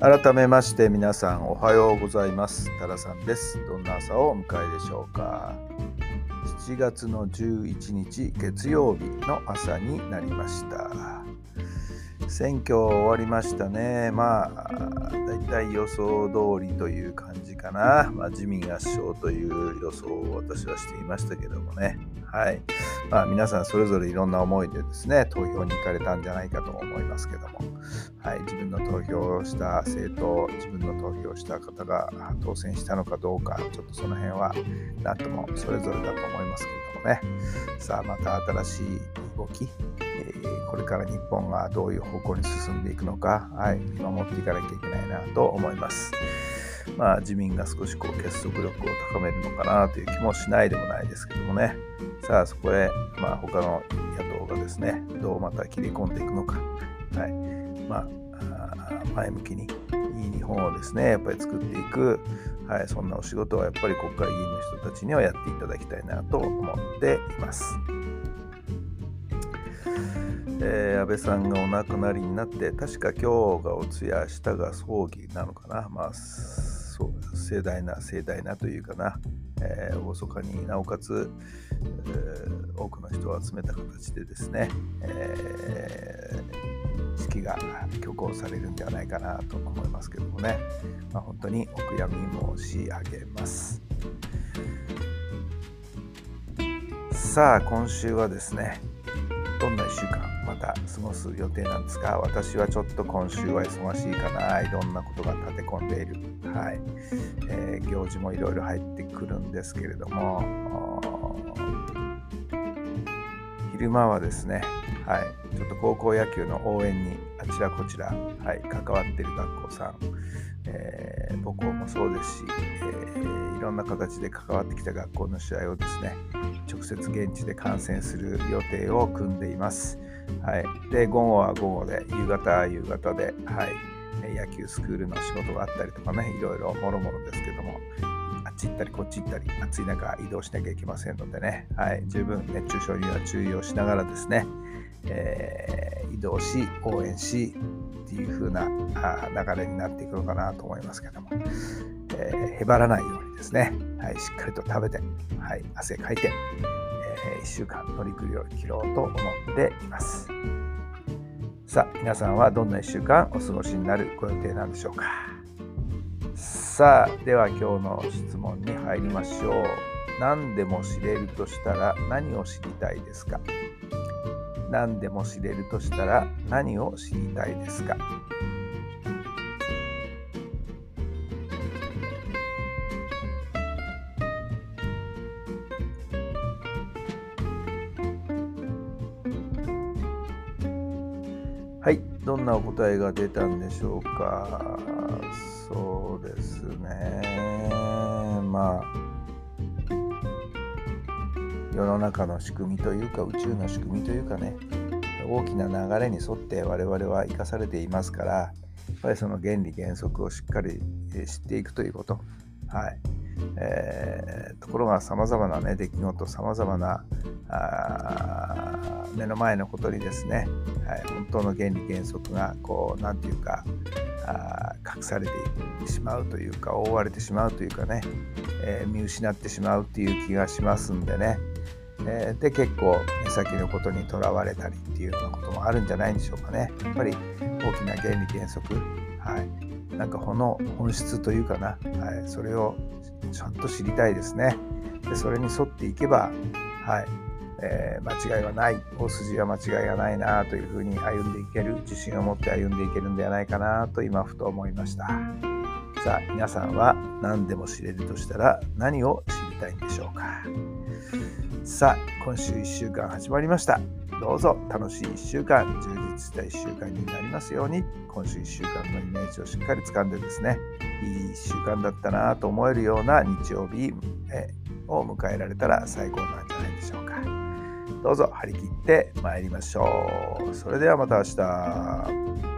改めまして皆さんおはようございます。タラさんです。どんな朝をお迎えでしょうか。7月の11日月曜日の朝になりました。選挙終わりましたね。まあ大体予想通りという感じかな、まあ、自民圧勝という予想を私はしていましたけどもね。はい。まあ皆さんそれぞれいろんな思いでですね投票に行かれたんじゃないかと思いますけどもはい、自分の投票した政党、自分の投票した方が当選したのかどうか、ちょっとその辺は何ともそれぞれだと思いますけれどもね。さあ、また新しい動き、えー、これから日本がどういう方向に進んでいくのか、はい、見守っていかなきゃいけないなと思います。まあ、自民が少しこう結束力を高めるのかなという気もしないでもないですけどもね。さあ、そこへ、まあ、他の野党がですね、どうまた切り込んでいくのか。はい。まあ、前向きにいい日本をですねやっぱり作っていく、はい、そんなお仕事はやっぱり国会議員の人たちにはやっていただきたいなと思っています。えー、安倍さんがお亡くなりになって確か今日がお通夜明日が葬儀なのかな。まあそう盛大な盛大なというかな、えー、厳かになおかつ、えー、多くの人を集めた形でですね、えー式が挙行されるんではないかなと思いますけどもね、まあ、本当にお悔やみ申し上げます。さあ今週はですねどんな1週間また過ごす予定なんですか？私はちょっと今週は忙しいかな。いろんなことが立て込んでいる、はい。えー、行事もいろいろ入ってくるんですけれども。昼間はですねはい、ちょっと高校野球の応援にあちらこちら、はい、関わっている学校さん、えー、母校もそうですし、えー、いろんな形で関わってきた学校の試合をですね直接現地で観戦する予定を組んでいます。はい、で午後は午後で夕方は夕方で、はい、野球スクールの仕事があったりとかねいろいろもろもろですけどもあっち行ったりこっち行ったり暑い中移動しなきゃいけませんのでね、はい、十分熱中症には注意をしながらですねえー、移動し応援しっていう風な流れになっていくのかなと思いますけども、えー、へばらないようにですね、はい、しっかりと食べて、はい、汗かいて、1週間乗り切ろうと思っています。さあ皆さんはどんな1週間お過ごしになるご予定なんでしょうか？さあでは今日の質問に入りましょう。何でも知れるとしたら何を知りたいですか？何でも知れるとしたら何を知りたいですか？はい。どんなお答えが出たんでしょうか？そうですね。まあ世の中の仕組みというか宇宙の仕組みというかね大きな流れに沿って我々は生かされていますからやっぱりその原理原則をしっかり知っていくということ。はい。えー、ところがさまざまな、ね、出来事さまざまな目の前のことにですね、はい、本当の原理原則がこう何て言うかあ隠されてしまうというか覆われてしまうというかね、えー、見失ってしまうっていう気がしますんでね、えー、で結構目先のことにとらわれたりっていうようなこともあるんじゃないんでしょうかね。やっぱり大きな原理原則。はい。なんかこの本質というかな、はい、それをちゃんと知りたいですね。でそれに沿っていけばはい。えー、間違いはない。大筋は間違いがないなというふうに歩んでいける。自信を持って歩んでいけるんではないかなと今ふと思いました。さあ皆さんは何でも知れるとしたら何を知たいんでしょうか。さあ今週1週間始まりました。どうぞ楽しい1週間充実した1週間になりますように。今週1週間のイメージをしっかり掴んでですねいい1週間だったなと思えるような日曜日を迎えられたら最高なんじゃないでしょうか。どうぞ張り切って参りましょう。それではまた明日。